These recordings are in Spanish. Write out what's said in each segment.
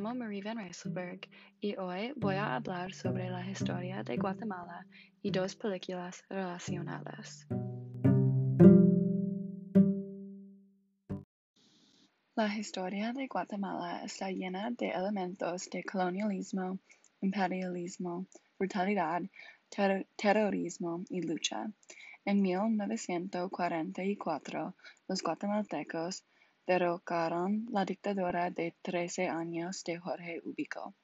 llamo Marie Van Rysselberg y hoy voy a hablar sobre la historia de Guatemala y dos películas relacionadas. La historia de Guatemala está llena de elementos de colonialismo, imperialismo, brutalidad, terrorismo y lucha. En 1944, los guatemaltecos derrocaron la dictadura de trece años de Jorge Ubico.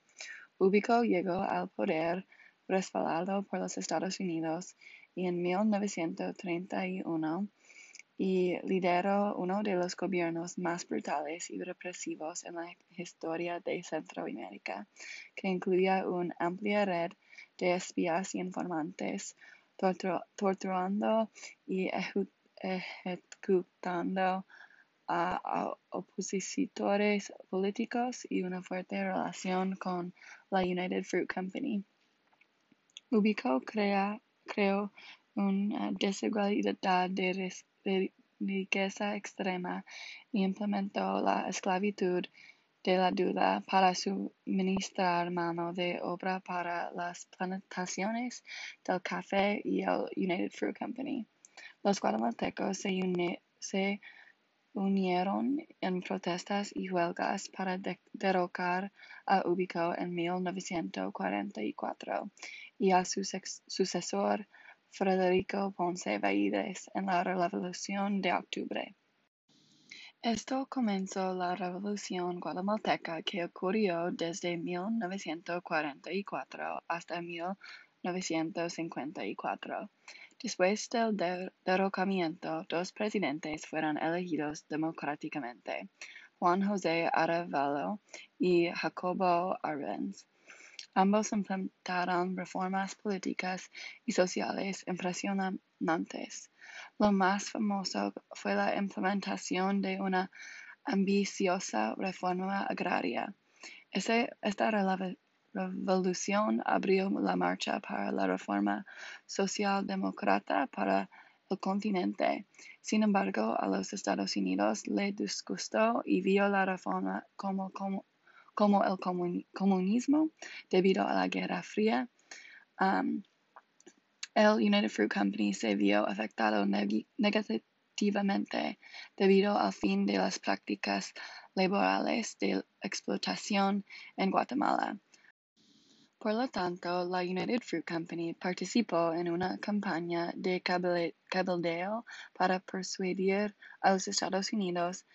Ubico llegó al poder respaldado por los Estados Unidos y en 1931 y lideró uno de los gobiernos más brutales y represivos en la historia de Centroamérica, que incluía una amplia red de espías y informantes, torturando y ejecutando a opositores políticos y una fuerte relación con la United Fruit Company. Ubico creó una desigualdad de riqueza extrema y implementó la esclavitud de la duda para suministrar mano de obra para las plantaciones del café y el United Fruit Company. Los guatemaltecos se, unieron en protestas y huelgas para derrocar a Ubico en 1944 y a su sucesor Federico Ponce Valles en la Revolución de Octubre. Esto comenzó la Revolución guatemalteca que ocurrió desde 1944 hasta 1954. Después del derrocamiento, dos presidentes fueron elegidos democráticamente, Juan José Arevalo y Jacobo Arbenz. Ambos implementaron reformas políticas y sociales impresionantes. Lo más famoso fue la implementación de una ambiciosa reforma agraria. esta revolución abrió la marcha para la reforma socialdemócrata para el continente. Sin embargo, a los Estados Unidos le disgustó y vio la reforma como, el comunismo debido a la Guerra Fría. El United Fruit Company se vio afectado negativamente debido al fin de las prácticas laborales de explotación en Guatemala. Por lo tanto, la United Fruit Company participó en una campaña de cabildeo para persuadir a los Estados Unidos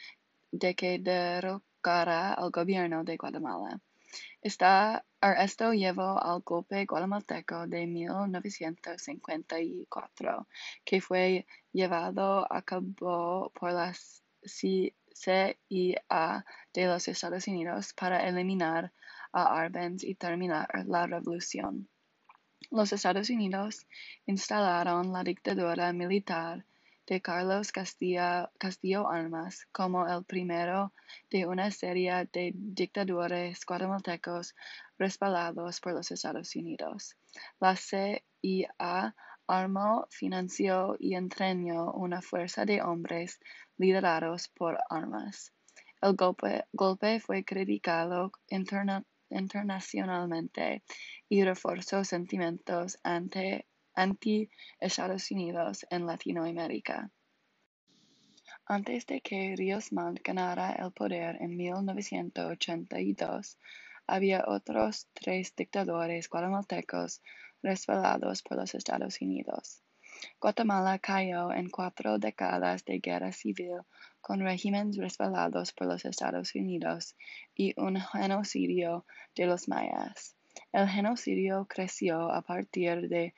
de que derrocara al gobierno de Guatemala. esto llevó al golpe guatemalteco de 1954, que fue llevado a cabo por la CIA de los Estados Unidos para eliminar a Arbenz y terminar la revolución. Los Estados Unidos instalaron la dictadura militar de Carlos Castillo Armas como el primero de una serie de dictadores guatemaltecos respaldados por los Estados Unidos. La CIA armó, financió y entrenó una fuerza de hombres liderados por armas. El golpe, golpe fue criticado internamente internacionalmente y reforzó sentimientos anti-Estados Unidos en Latinoamérica. Antes de que Ríos Montt ganara el poder en 1982, había otros tres dictadores guatemaltecos respaldados por los Estados Unidos. Guatemala cayó en cuatro décadas de guerra civil con regímenes respaldados por los Estados Unidos y un genocidio de los mayas. El genocidio creció a partir de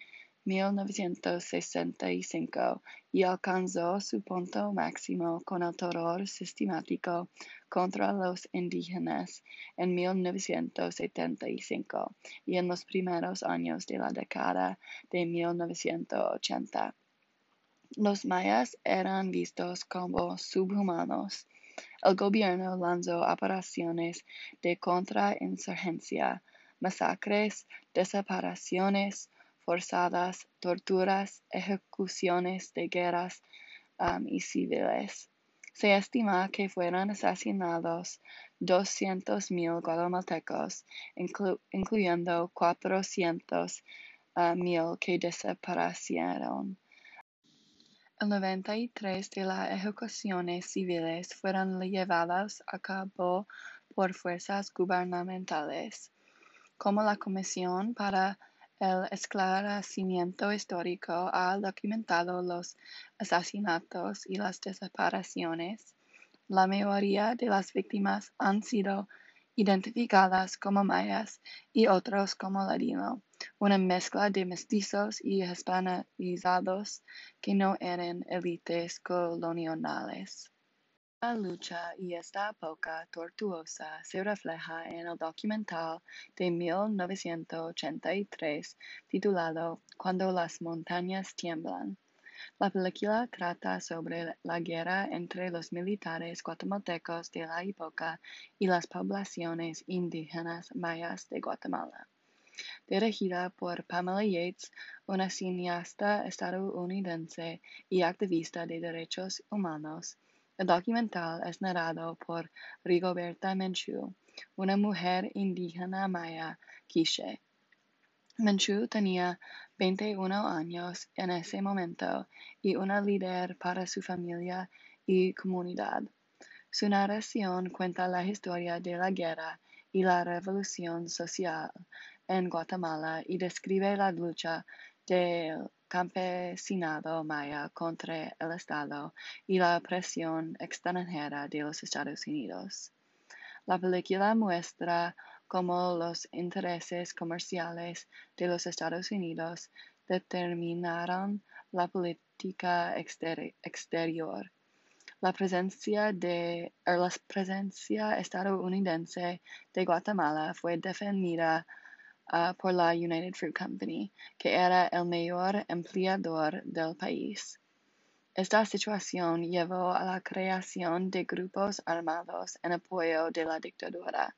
1965 y alcanzó su punto máximo con el terror sistemático contra los indígenas en 1975 y en los primeros años de la década de 1980. Los mayas eran vistos como subhumanos. El gobierno lanzó operaciones de contrainsurgencia, masacres, desapariciones forzadas, torturas, ejecuciones de guerras um, y civiles. Se estima que fueron asesinados 200,000 guatemaltecos, incluyendo 400,000 que desaparecieron. Noventa y tres de las ejecuciones civiles fueron llevadas a cabo por fuerzas gubernamentales. Como la Comisión para el Esclarecimiento Histórico ha documentado los asesinatos y las desapariciones, la mayoría de las víctimas han sido identificadas como mayas y otros como ladino, una mezcla de mestizos y hispanizados que no eran élites coloniales. La lucha y esta época tortuosa se refleja en el documental de 1983 titulado Cuando las montañas tiemblan. La película trata sobre la guerra entre los militares guatemaltecos de la época y las poblaciones indígenas mayas de Guatemala. Dirigida por Pamela Yates, una cineasta estadounidense y activista de derechos humanos, el documental es narrado por Rigoberta Menchú, una mujer indígena maya quiche. Menchú tenía 21 años en ese momento y una líder para su familia y comunidad. Su narración cuenta la historia de la guerra y la revolución social en Guatemala y describe la lucha del campesinado maya contra el Estado y la presión extranjera de los Estados Unidos. La película muestra cómo los intereses comerciales de los Estados Unidos determinaron la política exterior. La presencia, de, la presencia estadounidense de Guatemala fue defendida uh, por la United Fruit Company, que era el mayor empleador del país. Esta situación llevó a la creación de grupos armados en apoyo de la dictadura.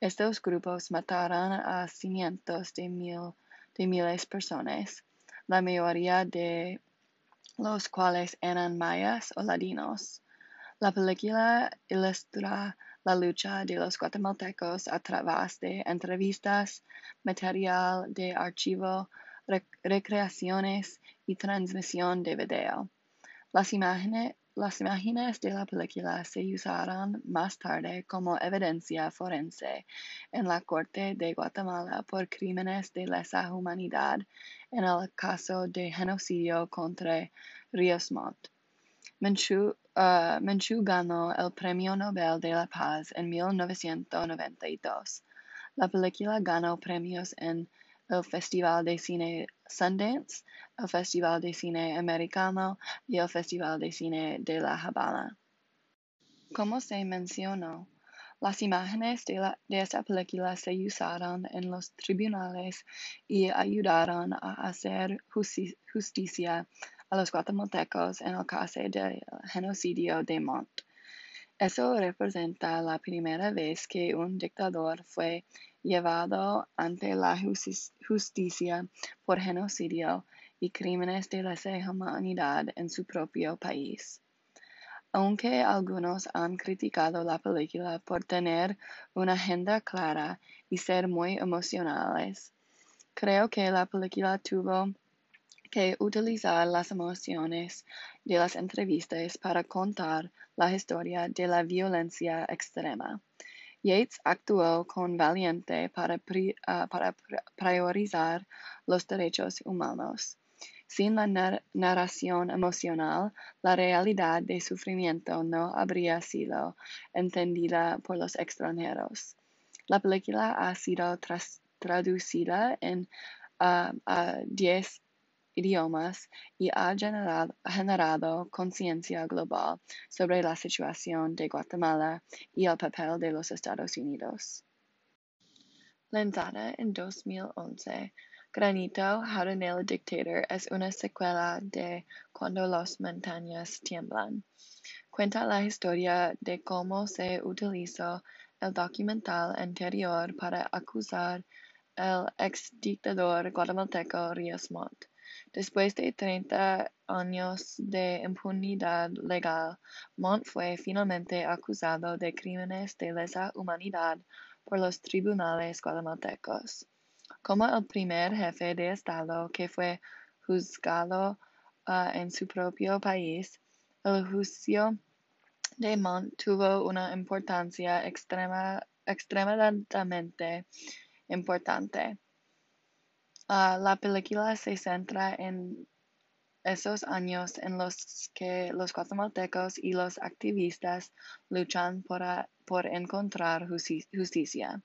Estos grupos mataron a cientos de, mil, de miles de personas, la mayoría de los cuales eran mayas o ladinos. La película ilustra la lucha de los guatemaltecos a través de entrevistas, material de archivo, recreaciones y transmisión de video. Las imágenes, de la película se usaron más tarde como evidencia forense en la Corte de Guatemala por crímenes de lesa humanidad en el caso de genocidio contra Ríos Montt. Ganó el Premio Nobel de la Paz en 1992. La película ganó premios en el Festival de Cine Sundance, el Festival de Cine Americano y el Festival de Cine de La Habana. Como se mencionó, las imágenes de, esta película se usaron en los tribunales y ayudaron a hacer justicia a los guatemaltecos en el caso del genocidio de Montt. Eso representa la primera vez que un dictador fue llevado ante la justicia por genocidio y crímenes de lesa humanidad en su propio país. Aunque algunos han criticado la película por tener una agenda clara y ser muy emocionales, creo que la película tuvo que utilizar las emociones de las entrevistas para contar la historia de la violencia extrema. Yates actuó con valiente para, ah, priorizar los derechos humanos. Sin la narración emocional, la realidad de sufrimiento no habría sido entendida por los extranjeros. La película ha sido traducida en uh, a 10 idiomas y ha generado, conciencia global sobre la situación de Guatemala y el papel de los Estados Unidos. Lanzada en 2011, Granito Jaronel Dictator es una secuela de Cuando las montañas tiemblan. Cuenta la historia de cómo se utilizó el documental anterior para acusar al ex dictador guatemalteco Ríos Montt Después de 30 años de impunidad legal, Montt fue finalmente acusado de crímenes de lesa humanidad por los tribunales guatemaltecos. Como el primer jefe de Estado que fue juzgado uh, en su propio país, el juicio de Montt tuvo una importancia extrema, extremadamente importante. Uh, la película se centra en esos años en los que los guatemaltecos y los activistas luchan por, por encontrar justicia.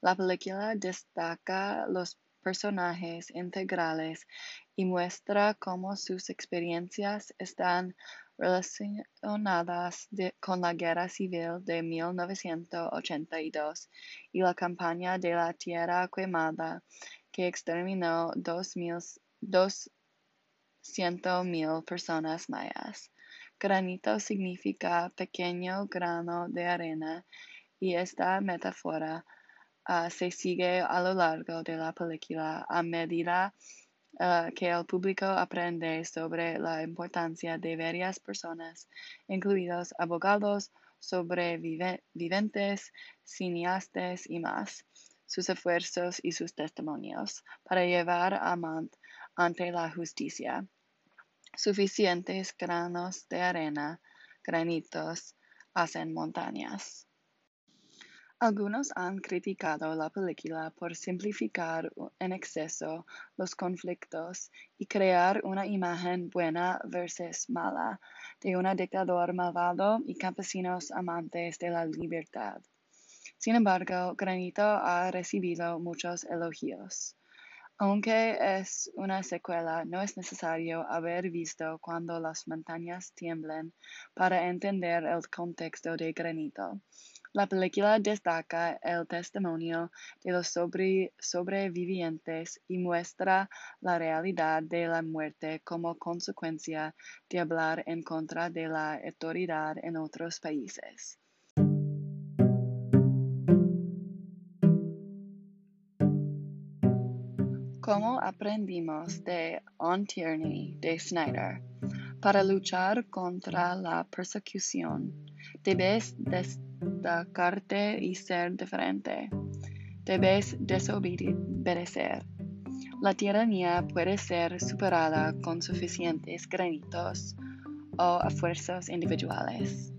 La película destaca los personajes integrales y muestra cómo sus experiencias están relacionadas con la Guerra Civil de 1982 y la campaña de la Tierra Quemada que exterminó dos mil, mil personas mayas. Granito significa pequeño grano de arena y esta metáfora uh, se sigue a lo largo de la película a medida uh, que el público aprende sobre la importancia de varias personas, incluidos abogados, sobrevivientes, cineastas y más sus esfuerzos y sus testimonios para llevar a Mont ante la justicia. Suficientes granos de arena, granitos, hacen montañas. Algunos han criticado la película por simplificar en exceso los conflictos y crear una imagen buena versus mala de un dictador malvado y campesinos amantes de la libertad. Sin embargo, Granito ha recibido muchos elogios. Aunque es una secuela, no es necesario haber visto cuando las montañas tiemblen para entender el contexto de Granito. La película destaca el testimonio de los sobrevivientes y muestra la realidad de la muerte como consecuencia de hablar en contra de la autoridad en otros países. Como aprendimos de On Tyranny de Snyder, para luchar contra la persecución, debes destacarte y ser diferente. Debes desobedecer. La tiranía puede ser superada con suficientes granitos o esfuerzos individuales.